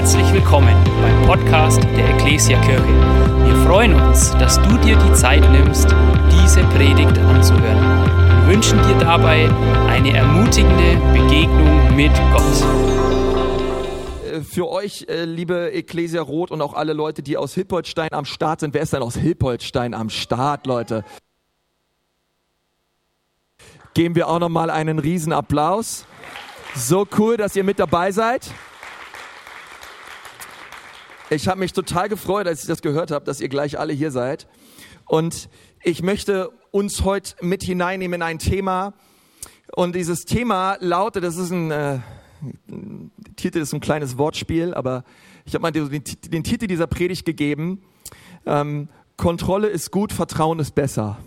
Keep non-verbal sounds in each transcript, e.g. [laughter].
Herzlich willkommen beim Podcast der Ecclesia Kirche. Wir freuen uns, dass du dir die Zeit nimmst, diese Predigt anzuhören. Wir wünschen dir dabei eine ermutigende Begegnung mit Gott. Äh, Für euch, äh, liebe Ecclesia Rot und auch alle Leute, die aus Hilpoltstein am Start sind, wer ist denn aus Hilpoltstein am Start, Leute? Geben wir auch nochmal einen riesen Applaus. So cool, dass ihr mit dabei seid. Ich habe mich total gefreut, als ich das gehört habe, dass ihr gleich alle hier seid. Und ich möchte uns heute mit hineinnehmen in ein Thema. Und dieses Thema lautet, das ist ein, äh, Titel ist ein kleines Wortspiel, aber ich habe mal den, den, Titel dieser Predigt gegeben. Ähm, Kontrolle ist gut, Vertrauen ist besser.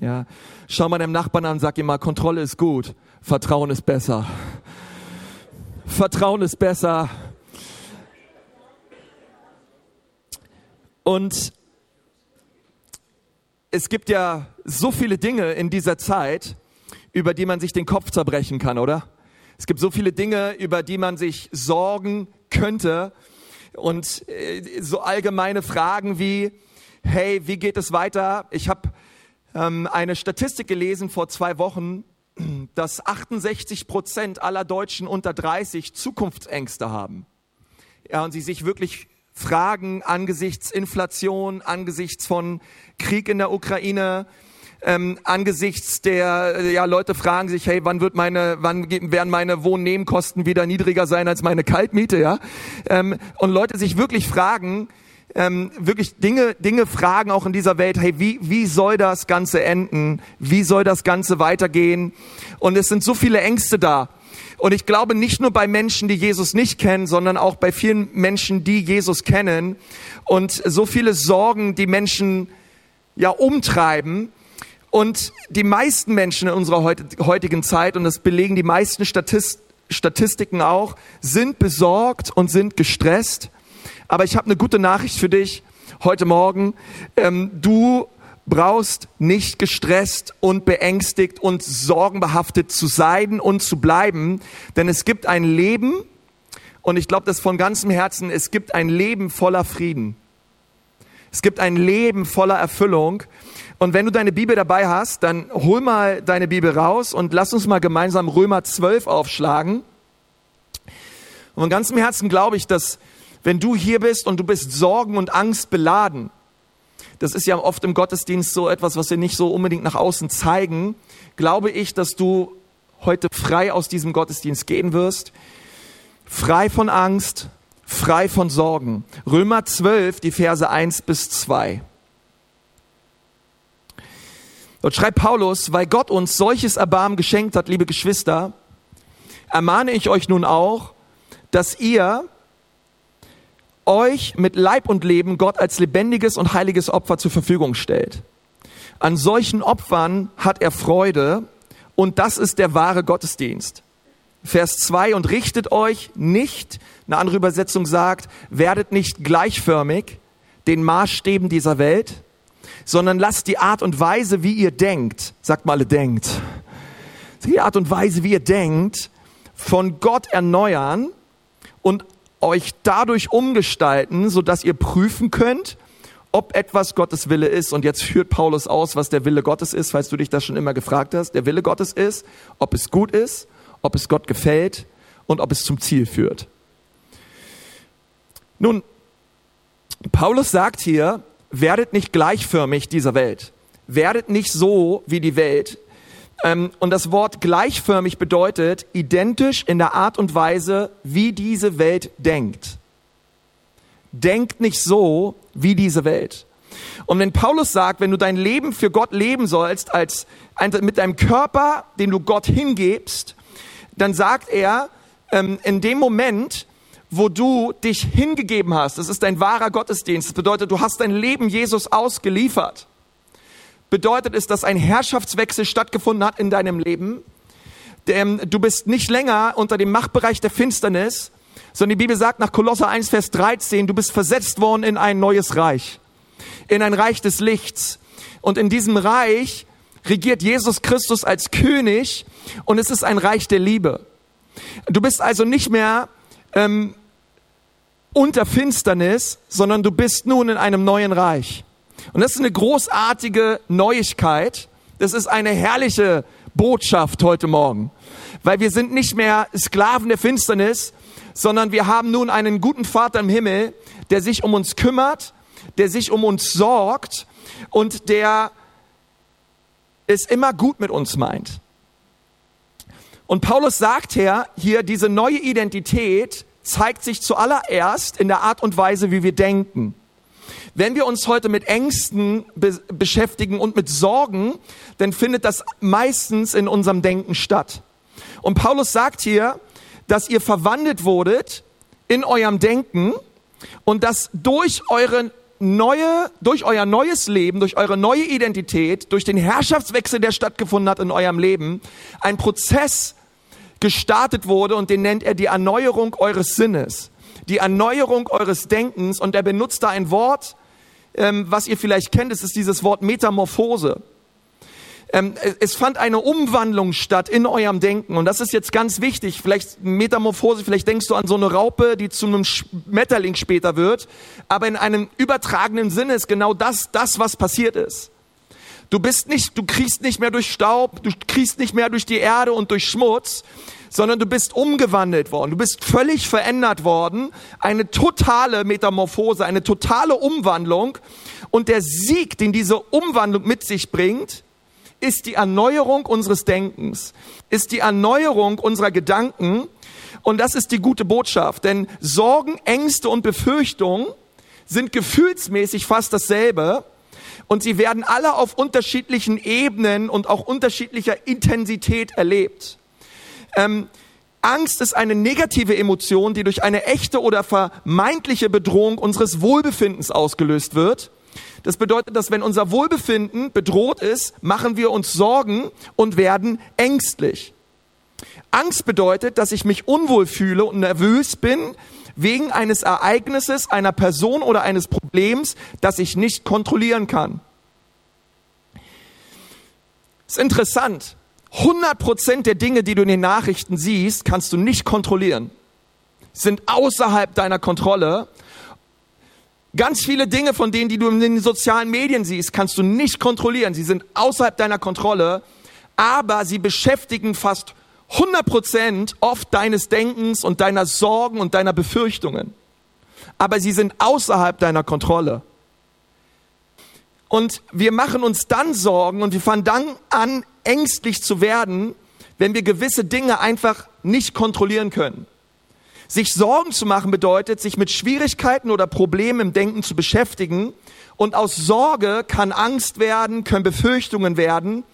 Ja, schau mal deinem Nachbarn an, sag ihm mal, Kontrolle ist gut, Vertrauen ist besser. Vertrauen ist besser, Und es gibt ja so viele Dinge in dieser Zeit, über die man sich den Kopf zerbrechen kann, oder? Es gibt so viele Dinge, über die man sich sorgen könnte und äh, so allgemeine Fragen wie, hey, wie geht es weiter? Ich habe ähm, eine Statistik gelesen vor zwei Wochen, [clears throat] dass 68 Prozent aller Deutschen unter 30 Zukunftsängste haben. Ja, und sie sich wirklich Fragen angesichts Inflation, angesichts von Krieg in der Ukraine, ähm, angesichts der ja Leute fragen sich, hey, wann wird meine, wann werden meine Wohnnebenkosten wieder niedriger sein als meine Kaltmiete, ja? Ähm, und Leute sich wirklich fragen, ähm, wirklich Dinge, Dinge fragen auch in dieser Welt, hey, wie, wie soll das Ganze enden? Wie soll das Ganze weitergehen? Und es sind so viele Ängste da. Und ich glaube nicht nur bei Menschen, die Jesus nicht kennen, sondern auch bei vielen Menschen, die Jesus kennen. Und so viele Sorgen, die Menschen ja umtreiben. Und die meisten Menschen in unserer heutigen Zeit, und das belegen die meisten Statist Statistiken auch, sind besorgt und sind gestresst. Aber ich habe eine gute Nachricht für dich heute Morgen. Ähm, du brauchst nicht gestresst und beängstigt und sorgenbehaftet zu sein und zu bleiben, denn es gibt ein Leben, und ich glaube das von ganzem Herzen, es gibt ein Leben voller Frieden. Es gibt ein Leben voller Erfüllung. Und wenn du deine Bibel dabei hast, dann hol mal deine Bibel raus und lass uns mal gemeinsam Römer 12 aufschlagen. Und von ganzem Herzen glaube ich, dass wenn du hier bist und du bist Sorgen und Angst beladen, das ist ja oft im Gottesdienst so etwas, was wir nicht so unbedingt nach außen zeigen, glaube ich, dass du heute frei aus diesem Gottesdienst gehen wirst. Frei von Angst, frei von Sorgen. Römer 12, die Verse 1 bis 2. Dort schreibt Paulus, weil Gott uns solches Erbarmen geschenkt hat, liebe Geschwister, ermahne ich euch nun auch, dass ihr euch mit Leib und Leben Gott als lebendiges und heiliges Opfer zur Verfügung stellt. An solchen Opfern hat er Freude und das ist der wahre Gottesdienst. Vers 2, und richtet euch nicht, eine andere Übersetzung sagt, werdet nicht gleichförmig den Maßstäben dieser Welt, sondern lasst die Art und Weise, wie ihr denkt, sagt mal, denkt, die Art und Weise, wie ihr denkt, von Gott erneuern und euch dadurch umgestalten, so dass ihr prüfen könnt, ob etwas Gottes Wille ist. Und jetzt führt Paulus aus, was der Wille Gottes ist, falls du dich das schon immer gefragt hast. Der Wille Gottes ist, ob es gut ist, ob es Gott gefällt und ob es zum Ziel führt. Nun, Paulus sagt hier, werdet nicht gleichförmig dieser Welt. Werdet nicht so wie die Welt, und das Wort gleichförmig bedeutet identisch in der Art und Weise, wie diese Welt denkt. Denkt nicht so wie diese Welt. Und wenn Paulus sagt, wenn du dein Leben für Gott leben sollst, als mit deinem Körper, den du Gott hingebst, dann sagt er, ähm, in dem Moment, wo du dich hingegeben hast, das ist dein wahrer Gottesdienst, das bedeutet, du hast dein Leben Jesus ausgeliefert bedeutet es, dass ein Herrschaftswechsel stattgefunden hat in deinem Leben. Du bist nicht länger unter dem Machtbereich der Finsternis, sondern die Bibel sagt nach Kolosser 1, Vers 13, du bist versetzt worden in ein neues Reich, in ein Reich des Lichts. Und in diesem Reich regiert Jesus Christus als König und es ist ein Reich der Liebe. Du bist also nicht mehr ähm, unter Finsternis, sondern du bist nun in einem neuen Reich. Und das ist eine großartige Neuigkeit. Das ist eine herrliche Botschaft heute Morgen. Weil wir sind nicht mehr Sklaven der Finsternis, sondern wir haben nun einen guten Vater im Himmel, der sich um uns kümmert, der sich um uns sorgt und der es immer gut mit uns meint. Und Paulus sagt hier, hier, diese neue Identität zeigt sich zuallererst in der Art und Weise, wie wir denken. Wenn wir uns heute mit Ängsten be beschäftigen und mit Sorgen, dann findet das meistens in unserem Denken statt. Und Paulus sagt hier, dass ihr verwandelt wurdet in eurem Denken und dass durch eure neue, durch euer neues Leben, durch eure neue Identität, durch den Herrschaftswechsel, der stattgefunden hat in eurem Leben, ein Prozess gestartet wurde und den nennt er die Erneuerung eures Sinnes, die Erneuerung eures Denkens und er benutzt da ein Wort, ähm, was ihr vielleicht kennt, es ist dieses Wort Metamorphose. Ähm, es fand eine Umwandlung statt in eurem Denken und das ist jetzt ganz wichtig. Vielleicht Metamorphose, vielleicht denkst du an so eine Raupe, die zu einem Schmetterling später wird, aber in einem übertragenen Sinne ist genau das, das was passiert ist. Du bist nicht, du kriechst nicht mehr durch Staub, du kriechst nicht mehr durch die Erde und durch Schmutz, sondern du bist umgewandelt worden. Du bist völlig verändert worden. Eine totale Metamorphose, eine totale Umwandlung. Und der Sieg, den diese Umwandlung mit sich bringt, ist die Erneuerung unseres Denkens, ist die Erneuerung unserer Gedanken. Und das ist die gute Botschaft. Denn Sorgen, Ängste und Befürchtungen sind gefühlsmäßig fast dasselbe und sie werden alle auf unterschiedlichen Ebenen und auch unterschiedlicher Intensität erlebt. Ähm, Angst ist eine negative Emotion, die durch eine echte oder vermeintliche Bedrohung unseres Wohlbefindens ausgelöst wird. Das bedeutet, dass wenn unser Wohlbefinden bedroht ist, machen wir uns Sorgen und werden ängstlich. Angst bedeutet, dass ich mich unwohl fühle und nervös bin, wegen eines Ereignisses, einer Person oder eines Problems, das ich nicht kontrollieren kann. ist interessant. 100 Prozent der Dinge, die du in den Nachrichten siehst, kannst du nicht kontrollieren. Sind außerhalb deiner Kontrolle. Ganz viele Dinge von denen, die du in den sozialen Medien siehst, kannst du nicht kontrollieren. Sie sind außerhalb deiner Kontrolle, aber sie beschäftigen fast 100 Prozent oft deines Denkens und deiner Sorgen und deiner Befürchtungen. Aber sie sind außerhalb deiner Kontrolle. Und wir machen uns dann Sorgen und wir fangen dann an, ängstlich zu werden, wenn wir gewisse Dinge einfach nicht kontrollieren können. Sich Sorgen zu machen bedeutet, sich mit Schwierigkeiten oder Problemen im Denken zu beschäftigen. Und aus Sorge kann Angst werden, können Befürchtungen werden.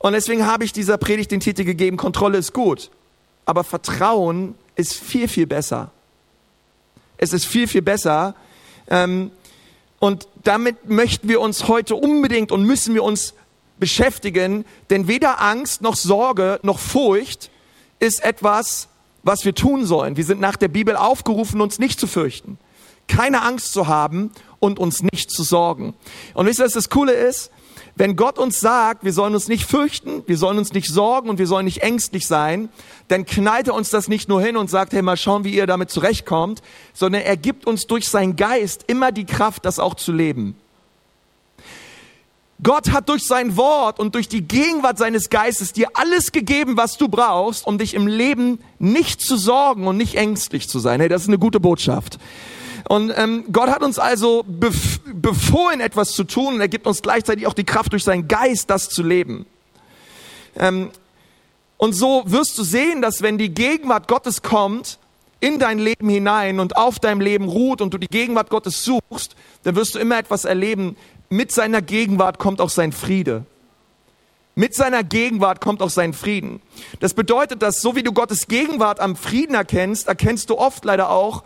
Und deswegen habe ich dieser Predigt den Titel gegeben, Kontrolle ist gut. Aber Vertrauen ist viel, viel besser. Es ist viel, viel besser. Ähm, und damit möchten wir uns heute unbedingt und müssen wir uns beschäftigen, denn weder Angst noch Sorge noch Furcht ist etwas, was wir tun sollen. Wir sind nach der Bibel aufgerufen, uns nicht zu fürchten, keine Angst zu haben und uns nicht zu sorgen. Und wisst ihr, was das Coole ist? Wenn Gott uns sagt, wir sollen uns nicht fürchten, wir sollen uns nicht sorgen und wir sollen nicht ängstlich sein, dann knallt er uns das nicht nur hin und sagt, hey, mal schauen, wie ihr damit zurechtkommt, sondern er gibt uns durch seinen Geist immer die Kraft, das auch zu leben. Gott hat durch sein Wort und durch die Gegenwart seines Geistes dir alles gegeben, was du brauchst, um dich im Leben nicht zu sorgen und nicht ängstlich zu sein. Hey, das ist eine gute Botschaft. Und ähm, Gott hat uns also bef befohlen, etwas zu tun und er gibt uns gleichzeitig auch die Kraft durch seinen Geist, das zu leben. Ähm, und so wirst du sehen, dass wenn die Gegenwart Gottes kommt in dein Leben hinein und auf deinem Leben ruht und du die Gegenwart Gottes suchst, dann wirst du immer etwas erleben. Mit seiner Gegenwart kommt auch sein Friede. Mit seiner Gegenwart kommt auch sein Frieden. Das bedeutet, dass so wie du Gottes Gegenwart am Frieden erkennst, erkennst du oft leider auch,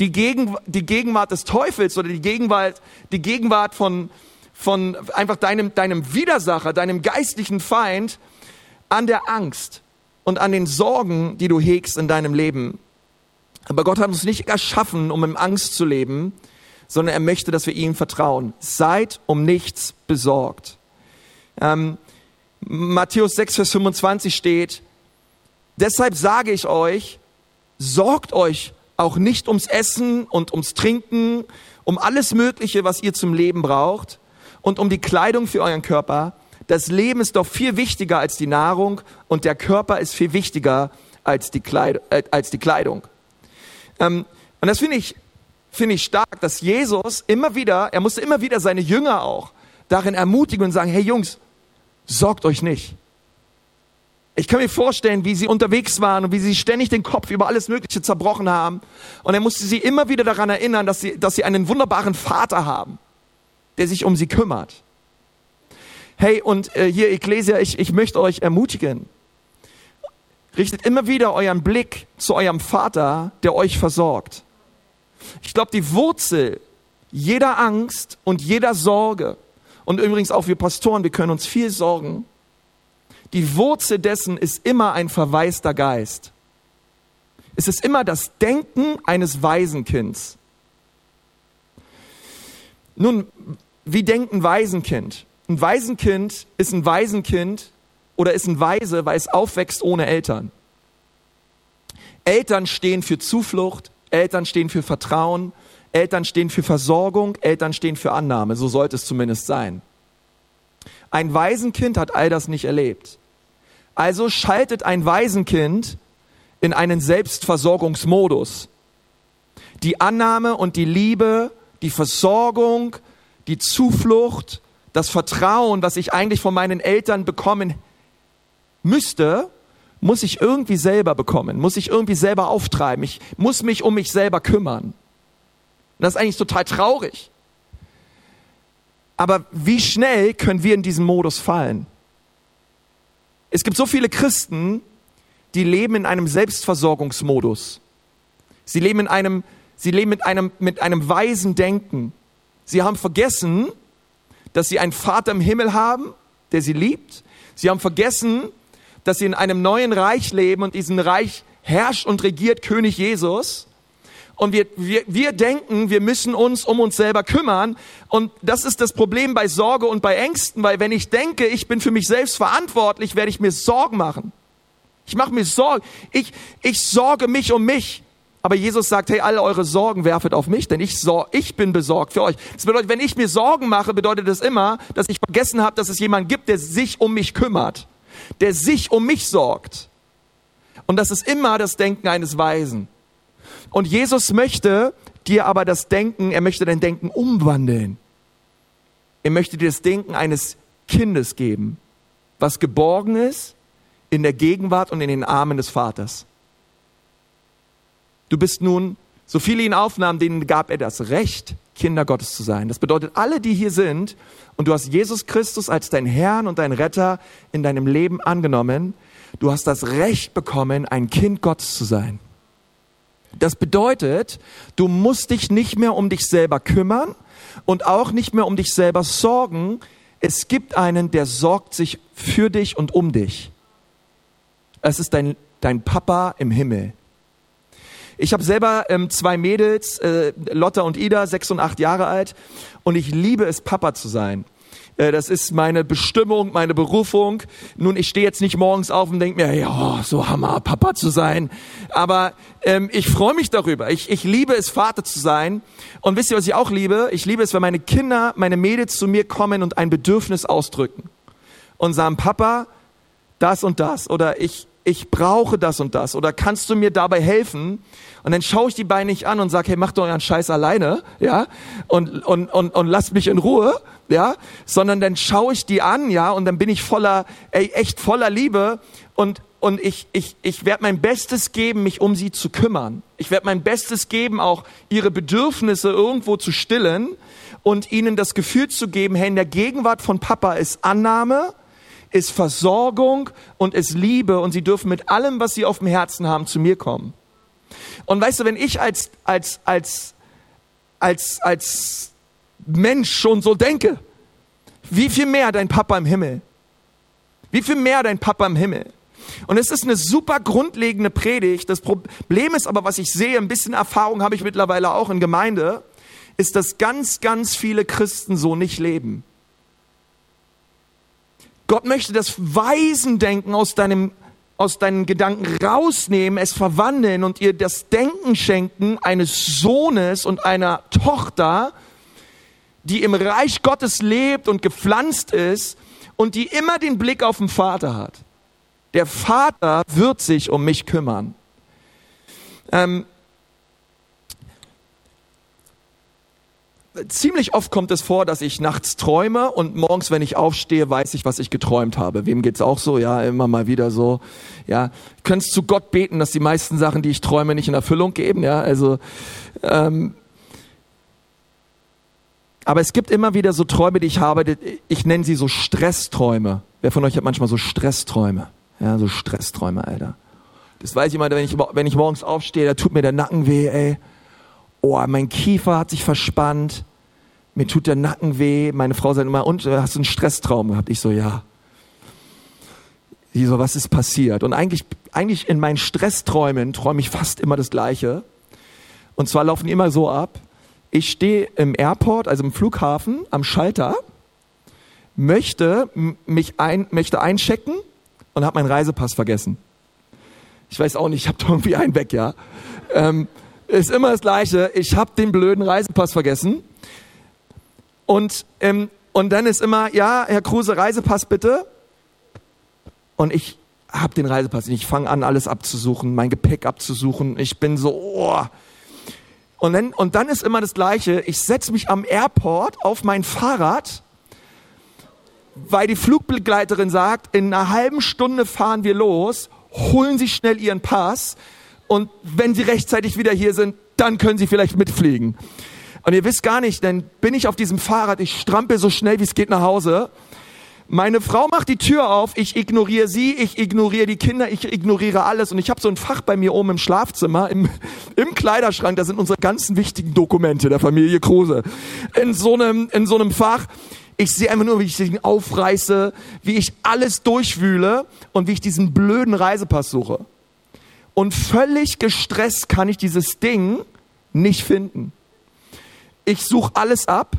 die, Gegen, die Gegenwart des Teufels oder die Gegenwart, die Gegenwart von, von einfach deinem, deinem Widersacher, deinem geistlichen Feind an der Angst und an den Sorgen, die du hegst in deinem Leben. Aber Gott hat uns nicht erschaffen, um in Angst zu leben, sondern er möchte, dass wir ihm vertrauen. Seid um nichts besorgt. Ähm, Matthäus 6, Vers 25 steht, deshalb sage ich euch, sorgt euch auch nicht ums Essen und ums Trinken, um alles Mögliche, was ihr zum Leben braucht und um die Kleidung für euren Körper. Das Leben ist doch viel wichtiger als die Nahrung und der Körper ist viel wichtiger als die, Kleid äh, als die Kleidung. Ähm, und das finde ich, finde ich stark, dass Jesus immer wieder, er musste immer wieder seine Jünger auch darin ermutigen und sagen, hey Jungs, sorgt euch nicht. Ich kann mir vorstellen, wie sie unterwegs waren und wie sie ständig den Kopf über alles Mögliche zerbrochen haben. Und er musste sie immer wieder daran erinnern, dass sie, dass sie einen wunderbaren Vater haben, der sich um sie kümmert. Hey, und äh, hier Ecclesia, ich, ich möchte euch ermutigen. Richtet immer wieder euren Blick zu eurem Vater, der euch versorgt. Ich glaube, die Wurzel jeder Angst und jeder Sorge, und übrigens auch wir Pastoren, wir können uns viel sorgen, die Wurzel dessen ist immer ein verwaister Geist. Es ist immer das Denken eines Waisenkinds. Nun, wie denkt ein Waisenkind? Ein Waisenkind ist ein Waisenkind oder ist ein Waise, weil es aufwächst ohne Eltern. Eltern stehen für Zuflucht, Eltern stehen für Vertrauen, Eltern stehen für Versorgung, Eltern stehen für Annahme, so sollte es zumindest sein. Ein Waisenkind hat all das nicht erlebt. Also schaltet ein Waisenkind in einen Selbstversorgungsmodus. Die Annahme und die Liebe, die Versorgung, die Zuflucht, das Vertrauen, was ich eigentlich von meinen Eltern bekommen müsste, muss ich irgendwie selber bekommen, muss ich irgendwie selber auftreiben. Ich muss mich um mich selber kümmern. das ist eigentlich total traurig. Aber wie schnell können wir in diesen Modus fallen? Es gibt so viele Christen, die leben in einem Selbstversorgungsmodus. Sie leben in einem, sie leben mit einem, mit einem weisen Denken. Sie haben vergessen, dass sie einen Vater im Himmel haben, der sie liebt. Sie haben vergessen, dass sie in einem neuen Reich leben und diesen Reich herrscht und regiert König Jesus. Und wir, wir, wir denken, wir müssen uns um uns selber kümmern. Und das ist das Problem bei Sorge und bei Ängsten, weil wenn ich denke, ich bin für mich selbst verantwortlich, werde ich mir Sorgen machen. Ich mache mir Sorgen. Ich, ich sorge mich um mich. Aber Jesus sagt, hey, alle eure Sorgen werfet auf mich, denn ich, sor ich bin besorgt für euch. Das bedeutet, wenn ich mir Sorgen mache, bedeutet das immer, dass ich vergessen habe, dass es jemanden gibt, der sich um mich kümmert, der sich um mich sorgt. Und das ist immer das Denken eines Weisen. Und Jesus möchte dir aber das Denken, er möchte dein Denken umwandeln. Er möchte dir das Denken eines Kindes geben, was geborgen ist in der Gegenwart und in den Armen des Vaters. Du bist nun, so viele ihn aufnahmen, denen gab er das Recht, Kinder Gottes zu sein. Das bedeutet, alle, die hier sind und du hast Jesus Christus als dein Herrn und dein Retter in deinem Leben angenommen, du hast das Recht bekommen, ein Kind Gottes zu sein. Das bedeutet, du musst dich nicht mehr um dich selber kümmern und auch nicht mehr um dich selber sorgen. Es gibt einen, der sorgt sich für dich und um dich. Es ist dein, dein Papa im Himmel. Ich habe selber ähm, zwei Mädels, äh, Lotta und Ida, sechs und acht Jahre alt, und ich liebe es, Papa zu sein. Äh, das ist meine Bestimmung, meine Berufung. Nun, ich stehe jetzt nicht morgens auf und denke mir, ja, so Hammer, Papa zu sein. Aber ähm, ich freue mich darüber. Ich, ich liebe es, Vater zu sein. Und wisst ihr, was ich auch liebe? Ich liebe es, wenn meine Kinder, meine Mädels zu mir kommen und ein Bedürfnis ausdrücken. Und sagen, Papa, das und das. Oder ich, ich brauche das und das. Oder kannst du mir dabei helfen? Und dann schaue ich die beiden nicht an und sage, hey, mach doch euren Scheiß alleine, ja, und, und, und, und lasst mich in Ruhe, ja, sondern dann schaue ich die an, ja, und dann bin ich voller, ey, echt voller Liebe und, und ich, ich, ich werde mein Bestes geben, mich um sie zu kümmern. Ich werde mein Bestes geben, auch ihre Bedürfnisse irgendwo zu stillen und ihnen das Gefühl zu geben, hey, in der Gegenwart von Papa ist Annahme, ist Versorgung und ist Liebe und sie dürfen mit allem, was sie auf dem Herzen haben, zu mir kommen. Und weißt du, wenn ich als, als, als, als, als Mensch schon so denke, wie viel mehr dein Papa im Himmel? Wie viel mehr dein Papa im Himmel? Und es ist eine super grundlegende Predigt. Das Problem ist aber, was ich sehe, ein bisschen Erfahrung habe ich mittlerweile auch in Gemeinde, ist, dass ganz, ganz viele Christen so nicht leben. Gott möchte das Waisendenken aus deinem aus deinen Gedanken rausnehmen, es verwandeln und ihr das Denken schenken eines Sohnes und einer Tochter, die im Reich Gottes lebt und gepflanzt ist und die immer den Blick auf den Vater hat. Der Vater wird sich um mich kümmern. Ähm, ziemlich oft kommt es vor, dass ich nachts träume und morgens, wenn ich aufstehe, weiß ich, was ich geträumt habe. Wem geht's auch so? Ja, immer mal wieder so. Ja, könntest zu Gott beten, dass die meisten Sachen, die ich träume, nicht in Erfüllung geben. Ja, also ähm, aber es gibt immer wieder so Träume, die ich habe. Ich nenne sie so Stressträume. Wer von euch hat manchmal so Stressträume? Ja, so Stressträume, Alter. Das weiß ich immer, wenn ich, wenn ich morgens aufstehe, da tut mir der Nacken weh, ey oh, mein Kiefer hat sich verspannt, mir tut der Nacken weh. Meine Frau sagt immer, und hast du einen Stresstraum gehabt? Ich so, ja. Sie so, was ist passiert? Und eigentlich, eigentlich in meinen Stressträumen träume ich fast immer das Gleiche. Und zwar laufen die immer so ab. Ich stehe im Airport, also im Flughafen, am Schalter, möchte mich ein, möchte einchecken und habe meinen Reisepass vergessen. Ich weiß auch nicht, ich habe irgendwie einen weg, ja. Ähm, ist immer das Gleiche. Ich habe den blöden Reisepass vergessen. Und, ähm, und dann ist immer, ja, Herr Kruse, Reisepass bitte. Und ich habe den Reisepass. Ich fange an, alles abzusuchen, mein Gepäck abzusuchen. Ich bin so, oh. Und dann, und dann ist immer das Gleiche. Ich setze mich am Airport auf mein Fahrrad, weil die Flugbegleiterin sagt, in einer halben Stunde fahren wir los, holen Sie schnell Ihren Pass und wenn sie rechtzeitig wieder hier sind, dann können sie vielleicht mitfliegen. Und ihr wisst gar nicht, dann bin ich auf diesem Fahrrad, ich strampel so schnell wie es geht nach Hause. Meine Frau macht die Tür auf, ich ignoriere sie, ich ignoriere die Kinder, ich ignoriere alles. Und ich habe so ein Fach bei mir oben im Schlafzimmer, im, [laughs] im Kleiderschrank, da sind unsere ganzen wichtigen Dokumente der Familie Kruse. In so einem, in so einem Fach. Ich sehe einfach nur, wie ich den aufreiße, wie ich alles durchwühle und wie ich diesen blöden Reisepass suche und völlig gestresst kann ich dieses Ding nicht finden. Ich suche alles ab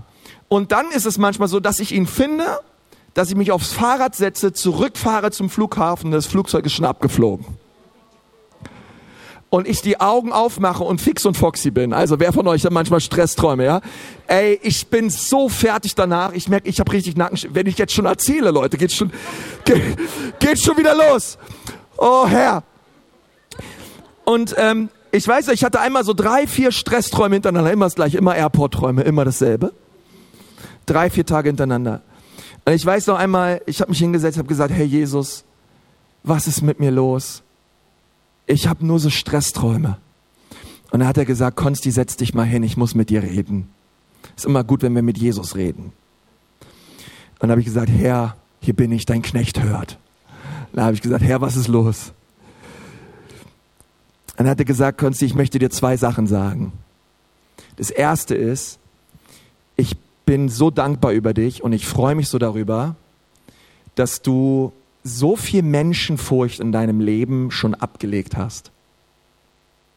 und dann ist es manchmal so, dass ich ihn finde, dass ich mich aufs Fahrrad setze, zurückfahre zum Flughafen, das Flugzeug ist schon abgeflogen. Und ich die Augen aufmache und fix und foxy bin. Also wer von euch hat manchmal Stressträume, ja? Ey, ich bin so fertig danach. Ich merke, ich habe richtig Nacken. Wenn ich jetzt schon erzähle, Leute, geht schon, geht, geht schon wieder los. Oh Herr. Und ähm, ich weiß, ich hatte einmal so drei, vier Stressträume hintereinander, immer das gleiche, immer Airport-Träume, immer dasselbe. Drei, vier Tage hintereinander. Und ich weiß noch einmal, ich habe mich hingesetzt, habe gesagt, Herr Jesus, was ist mit mir los? Ich habe nur so Stressträume. Und dann hat er gesagt, Konsti, setz dich mal hin, ich muss mit dir reden. Ist immer gut, wenn wir mit Jesus reden. Und dann habe ich gesagt, Herr, hier bin ich, dein Knecht hört. Dann habe ich gesagt, Herr, was ist los? Dann hat er gesagt, Konsti, ich möchte dir zwei Sachen sagen. Das erste ist, ich bin so dankbar über dich und ich freue mich so darüber, dass du so viel Menschenfurcht in deinem Leben schon abgelegt hast.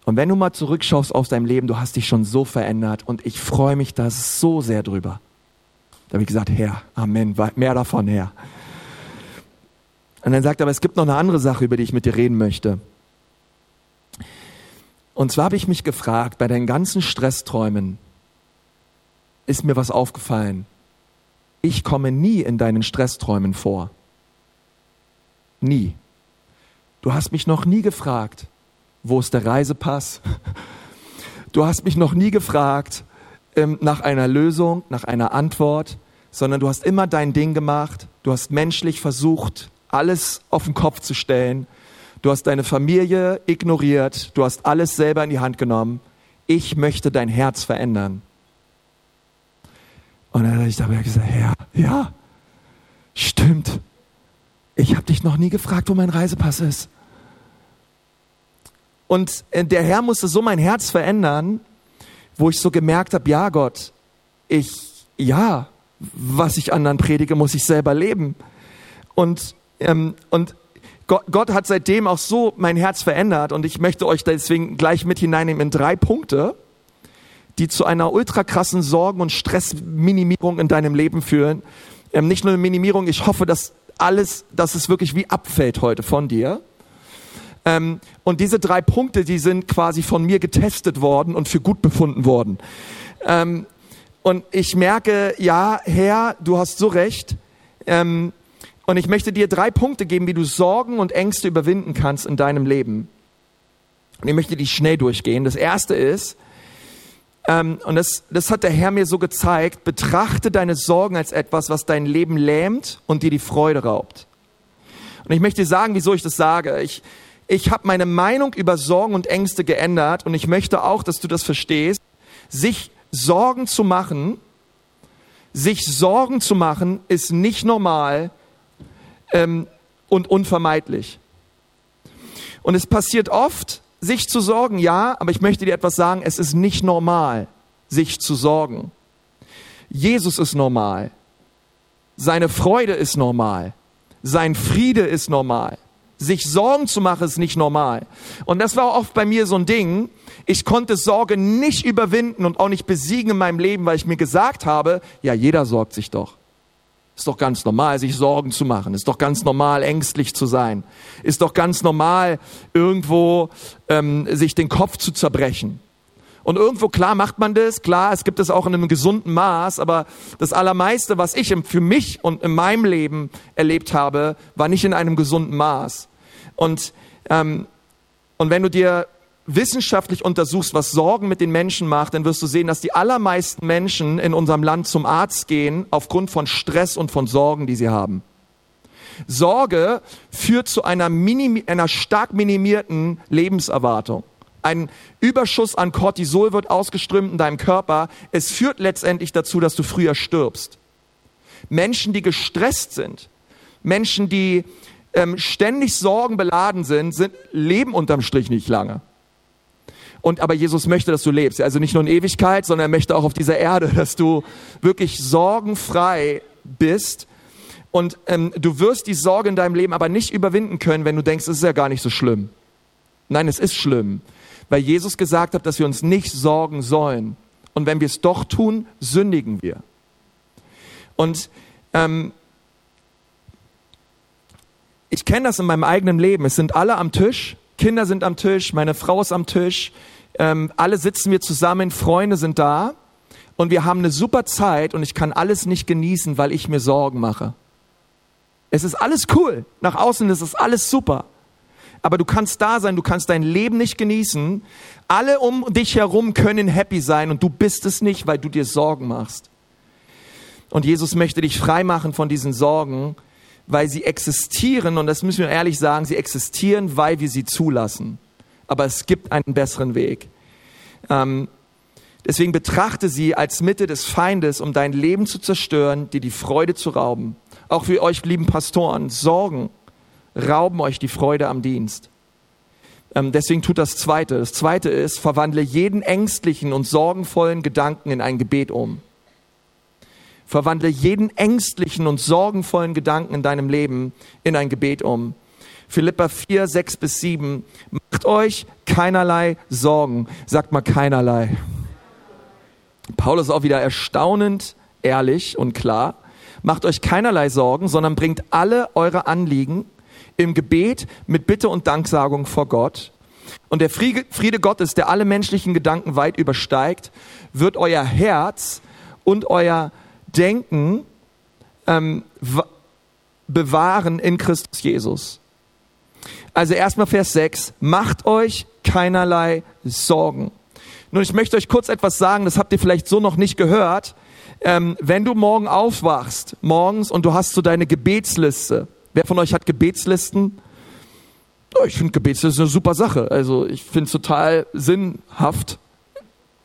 Und wenn du mal zurückschaust auf dein Leben, du hast dich schon so verändert und ich freue mich da so sehr drüber. Da habe ich gesagt, Herr, Amen, mehr davon, Herr. Und dann sagt er, aber es gibt noch eine andere Sache, über die ich mit dir reden möchte. Und zwar habe ich mich gefragt, bei deinen ganzen Stressträumen ist mir was aufgefallen. Ich komme nie in deinen Stressträumen vor. Nie. Du hast mich noch nie gefragt, wo ist der Reisepass? [laughs] Du hast mich noch nie gefragt ähm, nach einer Lösung, nach einer Antwort, sondern du hast immer dein Ding gemacht. Du hast menschlich versucht, alles auf den Kopf zu stellen Du hast deine Familie ignoriert. Du hast alles selber in die Hand genommen. Ich möchte dein Herz verändern. Und dann habe ich dabei gesagt, ja, ja, stimmt. Ich habe dich noch nie gefragt, wo mein Reisepass ist. Und äh, der Herr musste so mein Herz verändern, wo ich so gemerkt habe, ja Gott, ich, ja, was ich anderen predige, muss ich selber leben. Und, ähm, und Gott, Gott hat seitdem auch so mein Herz verändert und ich möchte euch deswegen gleich mit hineinnehmen in drei Punkte, die zu einer ultra krassen Sorgen- und Stressminimierung in deinem Leben führen. Ähm, nicht nur eine Minimierung, ich hoffe, dass alles, dass es wirklich wie abfällt heute von dir. Ähm, und diese drei Punkte, die sind quasi von mir getestet worden und für gut befunden worden. Ähm, und ich merke, ja, Herr, du hast so recht. Ähm, und ich möchte dir drei Punkte geben, wie du Sorgen und Ängste überwinden kannst in deinem Leben. Und ich möchte die schnell durchgehen. Das erste ist, ähm, und das, das hat der Herr mir so gezeigt, betrachte deine Sorgen als etwas, was dein Leben lähmt und dir die Freude raubt. Und ich möchte dir sagen, wieso ich das sage. Ich, ich habe meine Meinung über Sorgen und Ängste geändert und ich möchte auch, dass du das verstehst. Sich Sorgen zu machen, sich Sorgen zu machen, ist nicht normal ähm, und unvermeidlich. Und es passiert oft, sich zu sorgen, ja, aber ich möchte dir etwas sagen, es ist nicht normal, sich zu sorgen. Jesus ist normal. Seine Freude ist normal. Sein Friede ist normal. Sich Sorgen zu machen ist nicht normal. Und das war oft bei mir so ein Ding. Ich konnte Sorge nicht überwinden und auch nicht besiegen in meinem Leben, weil ich mir gesagt habe, ja, jeder sorgt sich doch. Ist doch ganz normal, sich Sorgen zu machen. Ist doch ganz normal, ängstlich zu sein. Ist doch ganz normal, irgendwo ähm, sich den Kopf zu zerbrechen. Und irgendwo klar macht man das, klar, es gibt es auch in einem gesunden Maß, aber das Allermeiste, was ich für mich und in meinem Leben erlebt habe, war nicht in einem gesunden Maß. Und, ähm, und wenn du dir wissenschaftlich untersuchst, was Sorgen mit den Menschen macht, dann wirst du sehen, dass die allermeisten Menschen in unserem Land zum Arzt gehen aufgrund von Stress und von Sorgen, die sie haben. Sorge führt zu einer, einer stark minimierten Lebenserwartung. Ein Überschuss an Cortisol wird ausgeströmt in deinem Körper. Es führt letztendlich dazu, dass du früher stirbst. Menschen, die gestresst sind, Menschen, die ähm, ständig sorgenbeladen sind, sind, leben unterm Strich nicht lange. Und aber Jesus möchte, dass du lebst. Also nicht nur in Ewigkeit, sondern er möchte auch auf dieser Erde, [laughs] dass du wirklich sorgenfrei bist. Und ähm, du wirst die Sorge in deinem Leben aber nicht überwinden können, wenn du denkst, es ist ja gar nicht so schlimm. Nein, es ist schlimm weil Jesus gesagt hat, dass wir uns nicht sorgen sollen. Und wenn wir es doch tun, sündigen wir. Und ähm, ich kenne das in meinem eigenen Leben. Es sind alle am Tisch, Kinder sind am Tisch, meine Frau ist am Tisch, ähm, alle sitzen wir zusammen, Freunde sind da und wir haben eine super Zeit und ich kann alles nicht genießen, weil ich mir Sorgen mache. Es ist alles cool, nach außen ist es alles super aber du kannst da sein, du kannst dein Leben nicht genießen. Alle um dich herum können happy sein und du bist es nicht, weil du dir Sorgen machst. Und Jesus möchte dich frei machen von diesen Sorgen, weil sie existieren und das müssen wir ehrlich sagen, sie existieren, weil wir sie zulassen. Aber es gibt einen besseren Weg. Ähm, deswegen betrachte sie als Mitte des Feindes, um dein Leben zu zerstören, dir die Freude zu rauben. Auch für euch lieben Pastoren, Sorgen rauben euch die Freude am Dienst. Ähm, deswegen tut das Zweite. Das Zweite ist, verwandle jeden ängstlichen und sorgenvollen Gedanken in ein Gebet um. Verwandle jeden ängstlichen und sorgenvollen Gedanken in deinem Leben in ein Gebet um. Philippa 4, 6 bis 7. Macht euch keinerlei Sorgen. Sagt mal keinerlei. Paulus auch wieder erstaunend ehrlich und klar. Macht euch keinerlei Sorgen, sondern bringt alle eure Anliegen im Gebet mit Bitte und Danksagung vor Gott. Und der Friede Gottes, der alle menschlichen Gedanken weit übersteigt, wird euer Herz und euer Denken ähm, bewahren in Christus Jesus. Also erstmal Vers 6, macht euch keinerlei Sorgen. Nun, ich möchte euch kurz etwas sagen, das habt ihr vielleicht so noch nicht gehört. Ähm, wenn du morgen aufwachst, morgens, und du hast so deine Gebetsliste, Wer von euch hat Gebetslisten? Oh, ich finde Gebetslisten eine super Sache. Also ich finde es total sinnhaft,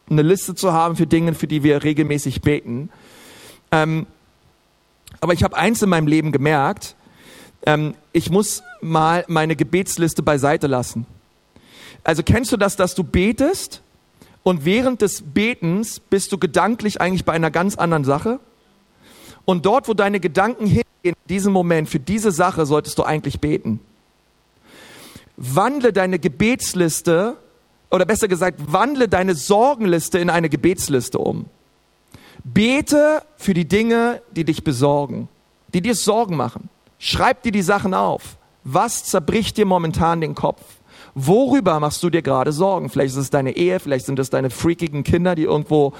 eine Liste zu haben für Dinge, für die wir regelmäßig beten. Ähm, aber ich habe eins in meinem Leben gemerkt, ähm, ich muss mal meine Gebetsliste beiseite lassen. Also kennst du das, dass du betest und während des Betens bist du gedanklich eigentlich bei einer ganz anderen Sache? Und dort, wo deine Gedanken hingehen, in diesem Moment, für diese Sache solltest du eigentlich beten. Wandle deine Gebetsliste, oder besser gesagt, wandle deine Sorgenliste in eine Gebetsliste um. Bete für die Dinge, die dich besorgen, die dir Sorgen machen. Schreib dir die Sachen auf. Was zerbricht dir momentan den Kopf? Worüber machst du dir gerade Sorgen? Vielleicht ist es deine Ehe, vielleicht sind es deine freakigen Kinder, die irgendwo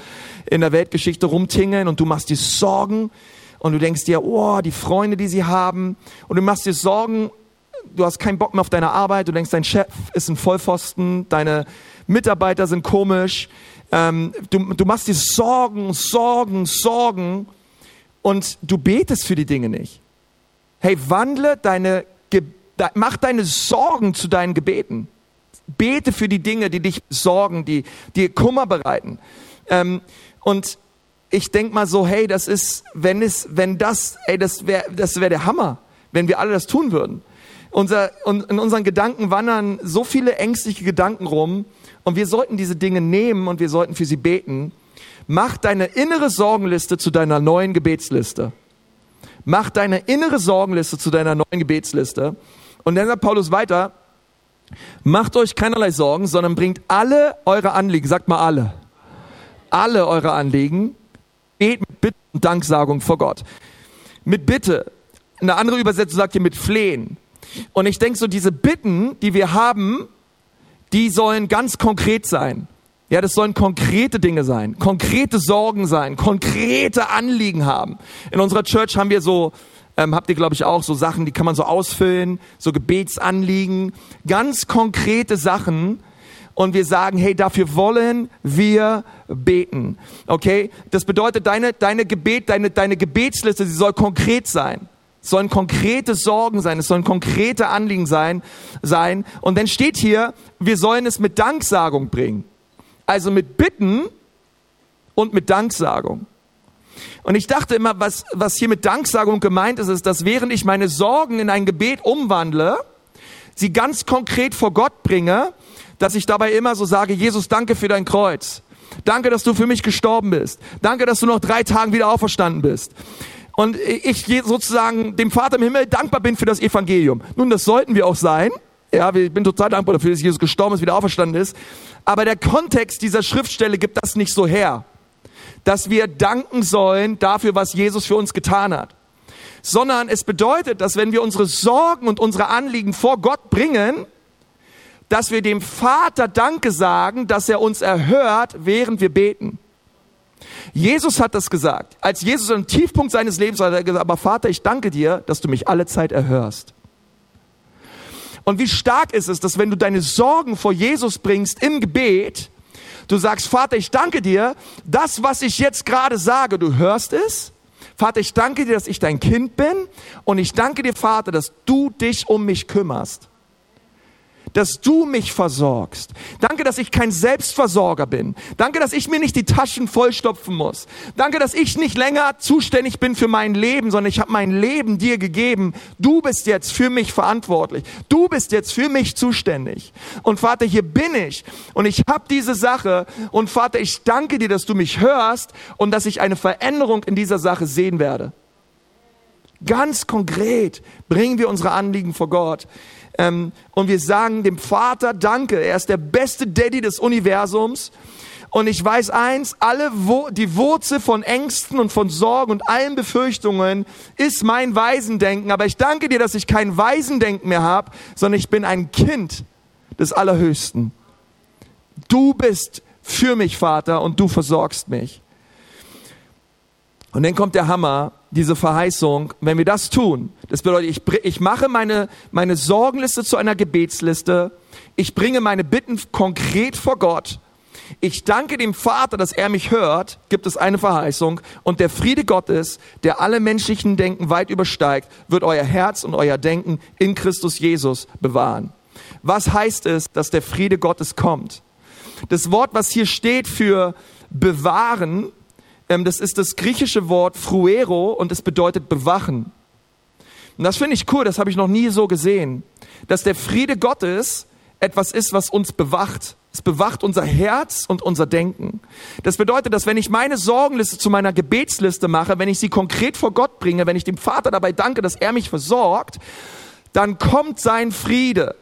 in der Weltgeschichte rumtingeln und du machst dir Sorgen und du denkst dir, oh, die Freunde, die sie haben und du machst dir Sorgen, du hast keinen Bock mehr auf deine Arbeit, du denkst, dein Chef ist ein Vollpfosten, deine Mitarbeiter sind komisch, ähm, du, du machst dir Sorgen, Sorgen, Sorgen und du betest für die Dinge nicht. Hey, wandle deine mach deine Sorgen zu deinen Gebeten. Bete für die Dinge, die dich sorgen, die dir Kummer bereiten. Ähm, und ich denk mal so, hey, das ist, wenn es, wenn das, ey, das wäre, das wäre der Hammer, wenn wir alle das tun würden. Unser, und in unseren Gedanken wandern so viele ängstliche Gedanken rum und wir sollten diese Dinge nehmen und wir sollten für sie beten. Mach deine innere Sorgenliste zu deiner neuen Gebetsliste. Mach deine innere Sorgenliste zu deiner neuen Gebetsliste. Und dann sagt Paulus weiter, macht euch keinerlei Sorgen, sondern bringt alle eure Anliegen, sagt mal alle, alle eure Anliegen, bet mit Bitte und Danksagung vor Gott. Mit Bitte. Eine andere Übersetzung sagt hier mit Flehen. Und ich denke so, diese Bitten, die wir haben, die sollen ganz konkret sein. Ja, das sollen konkrete Dinge sein, konkrete Sorgen sein, konkrete Anliegen haben. In unserer Church haben wir so ähm, habt ihr, glaube ich, auch so Sachen, die kann man so ausfüllen, so Gebetsanliegen, ganz konkrete Sachen. Und wir sagen, hey, dafür wollen wir beten. Okay? Das bedeutet, deine, deine Gebet, deine, deine Gebetsliste, sie soll konkret sein. Es sollen konkrete Sorgen sein, es sollen konkrete Anliegen sein, sein. Und dann steht hier, wir sollen es mit Danksagung bringen. Also mit Bitten und mit Danksagung. Und ich dachte immer, was, was hier mit Danksagung gemeint ist, ist, dass während ich meine Sorgen in ein Gebet umwandle, sie ganz konkret vor Gott bringe, dass ich dabei immer so sage, Jesus, danke für dein Kreuz. Danke, dass du für mich gestorben bist. Danke, dass du noch drei Tagen wieder auferstanden bist. Und ich sozusagen dem Vater im Himmel dankbar bin für das Evangelium. Nun, das sollten wir auch sein. Ja, ich bin total dankbar dafür, dass Jesus gestorben ist, wieder auferstanden ist. Aber der Kontext dieser Schriftstelle gibt das nicht so her dass wir danken sollen dafür, was Jesus für uns getan hat. Sondern es bedeutet, dass wenn wir unsere Sorgen und unsere Anliegen vor Gott bringen, dass wir dem Vater Danke sagen, dass er uns erhört, während wir beten. Jesus hat das gesagt. Als Jesus am Tiefpunkt seines Lebens hat er gesagt, aber Vater, ich danke dir, dass du mich alle Zeit erhörst. Und wie stark ist es, dass wenn du deine Sorgen vor Jesus bringst im Gebet, Du sagst, Vater, ich danke dir, das, was ich jetzt gerade sage, du hörst es. Vater, ich danke dir, dass ich dein Kind bin. Und ich danke dir, Vater, dass du dich um mich kümmerst dass du mich versorgst. Danke, dass ich kein Selbstversorger bin. Danke, dass ich mir nicht die Taschen vollstopfen muss. Danke, dass ich nicht länger zuständig bin für mein Leben, sondern ich habe mein Leben dir gegeben. Du bist jetzt für mich verantwortlich. Du bist jetzt für mich zuständig. Und Vater, hier bin ich und ich habe diese Sache und Vater, ich danke dir, dass du mich hörst und dass ich eine Veränderung in dieser Sache sehen werde. Ganz konkret bringen wir unsere Anliegen vor Gott. Ähm, und wir sagen dem Vater Danke. Er ist der beste Daddy des Universums. Und ich weiß eins, alle, wo, die Wurzel von Ängsten und von Sorgen und allen Befürchtungen ist mein Waisendenken. Aber ich danke dir, dass ich kein Waisendenken mehr habe, sondern ich bin ein Kind des Allerhöchsten. Du bist für mich, Vater, und du versorgst mich. Und dann kommt der Hammer, diese Verheißung. Wenn wir das tun, das bedeutet, ich, ich mache meine, meine Sorgenliste zu einer Gebetsliste. Ich bringe meine Bitten konkret vor Gott. Ich danke dem Vater, dass er mich hört, gibt es eine Verheißung. Und der Friede Gottes, der alle menschlichen Denken weit übersteigt, wird euer Herz und euer Denken in Christus Jesus bewahren. Was heißt es, dass der Friede Gottes kommt? Das Wort, was hier steht für bewahren, das ist das griechische Wort fruero und es bedeutet bewachen. Und das finde ich cool, das habe ich noch nie so gesehen. Dass der Friede Gottes etwas ist, was uns bewacht. Es bewacht unser Herz und unser Denken. Das bedeutet, dass wenn ich meine Sorgenliste zu meiner Gebetsliste mache, wenn ich sie konkret vor Gott bringe, wenn ich dem Vater dabei danke, dass er mich versorgt, dann kommt sein Friede.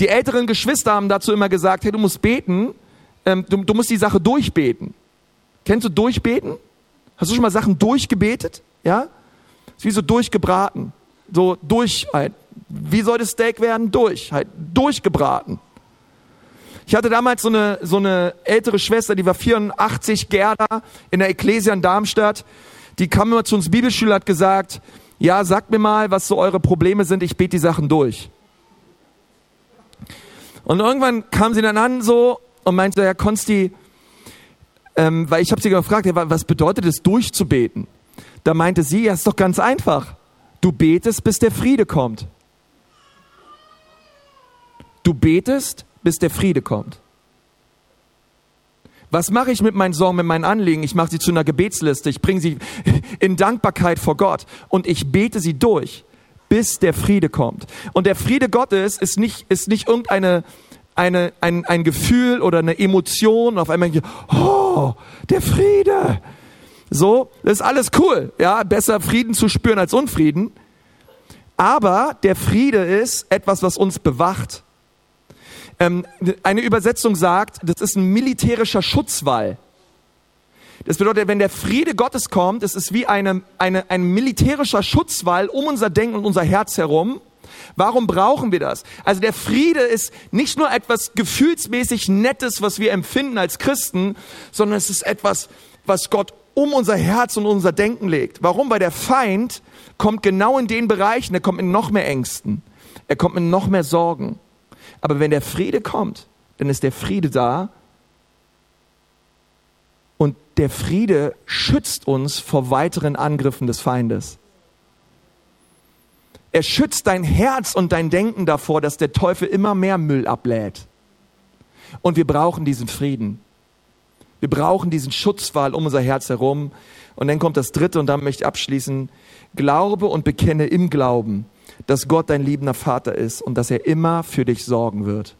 Die älteren Geschwister haben dazu immer gesagt, hey, du musst beten, ähm, du, du musst die Sache durchbeten. Kennst du durchbeten? Hast du schon mal Sachen durchgebetet? Ja? Ist wie so durchgebraten. So durch, halt. Wie soll das Steak werden? Durch, halt, durchgebraten. Ich hatte damals so eine, so eine ältere Schwester, die war 84, Gerda, in der Ekklesia in Darmstadt. Die kam immer zu uns Bibelschüler, hat gesagt, ja, sagt mir mal, was so eure Probleme sind, ich bete die Sachen durch. Und irgendwann kam sie dann an so und meinte, Herr Konsti, ähm, weil ich habe sie gefragt, was bedeutet es, durchzubeten? Da meinte sie, ja, ist doch ganz einfach. Du betest, bis der Friede kommt. Du betest, bis der Friede kommt. Was mache ich mit meinen Sorgen, mit meinen Anliegen? Ich mache sie zu einer Gebetsliste. Ich bringe sie [laughs] in Dankbarkeit vor Gott und ich bete sie durch, bis der Friede kommt. Und der Friede Gottes ist nicht, ist nicht irgendeine eine, ein, ein Gefühl oder eine Emotion. Auf einmal, oh, der Friede. So, das ist alles cool. Ja, besser Frieden zu spüren als Unfrieden. Aber der Friede ist etwas, was uns bewacht. Ähm, eine Übersetzung sagt, das ist ein militärischer Schutzwall. Das bedeutet, wenn der Friede Gottes kommt, es ist wie eine, eine, ein militärischer Schutzwall um unser Denken und unser Herz herum. Warum brauchen wir das? Also der Friede ist nicht nur etwas gefühlsmäßig Nettes, was wir empfinden als Christen, sondern es ist etwas, was Gott um unser Herz und unser Denken legt. Warum? Weil der Feind kommt genau in den Bereichen, er kommt mit noch mehr Ängsten, er kommt mit noch mehr Sorgen. Aber wenn der Friede kommt, dann ist der Friede da und der Friede schützt uns vor weiteren Angriffen des Feindes. Er schützt dein Herz und dein Denken davor, dass der Teufel immer mehr Müll ablädt. Und wir brauchen diesen Frieden. Wir brauchen diesen Schutzwall um unser Herz herum. Und dann kommt das dritte und dann möchte ich abschließen. Glaube und bekenne im Glauben, dass Gott dein liebender Vater ist und dass er immer für dich sorgen wird.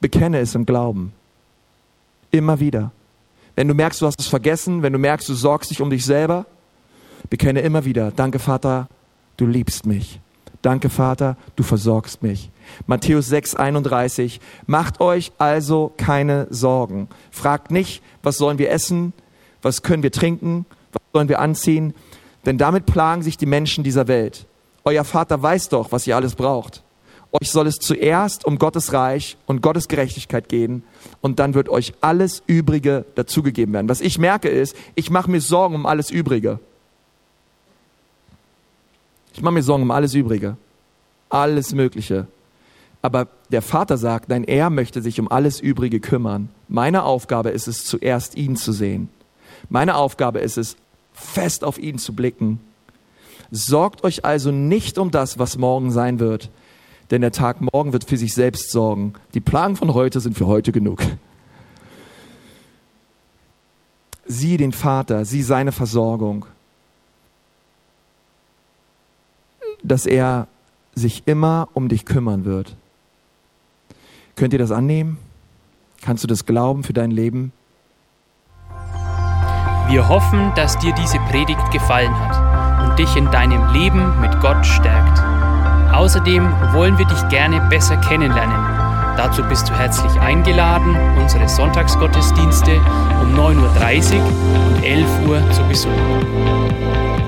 Bekenne es im Glauben. Immer wieder. Wenn du merkst, du hast es vergessen, wenn du merkst, du sorgst dich um dich selber, bekenne immer wieder, danke Vater, du liebst mich. Danke, Vater, du versorgst mich. Matthäus 6, 31. Macht euch also keine Sorgen. Fragt nicht, was sollen wir essen? Was können wir trinken? Was sollen wir anziehen? Denn damit plagen sich die Menschen dieser Welt. Euer Vater weiß doch, was ihr alles braucht. Euch soll es zuerst um Gottes Reich und Gottes Gerechtigkeit gehen und dann wird euch alles Übrige dazugegeben werden. Was ich merke ist, ich mache mir Sorgen um alles Übrige. Ich mache mir Sorgen um alles Übrige, alles Mögliche. Aber der Vater sagt, nein, er möchte sich um alles Übrige kümmern. Meine Aufgabe ist es, zuerst ihn zu sehen. Meine Aufgabe ist es, fest auf ihn zu blicken. Sorgt euch also nicht um das, was morgen sein wird, denn der Tag morgen wird für sich selbst sorgen. Die Plagen von heute sind für heute genug. Sieh den Vater, sieh seine Versorgung. Dass er sich immer um dich kümmern wird. Könnt ihr das annehmen? Kannst du das glauben für dein Leben? Wir hoffen, dass dir diese Predigt gefallen hat und dich in deinem Leben mit Gott stärkt. Außerdem wollen wir dich gerne besser kennenlernen. Dazu bist du herzlich eingeladen, unsere Sonntagsgottesdienste um 9.30 Uhr und 11 Uhr zu besuchen.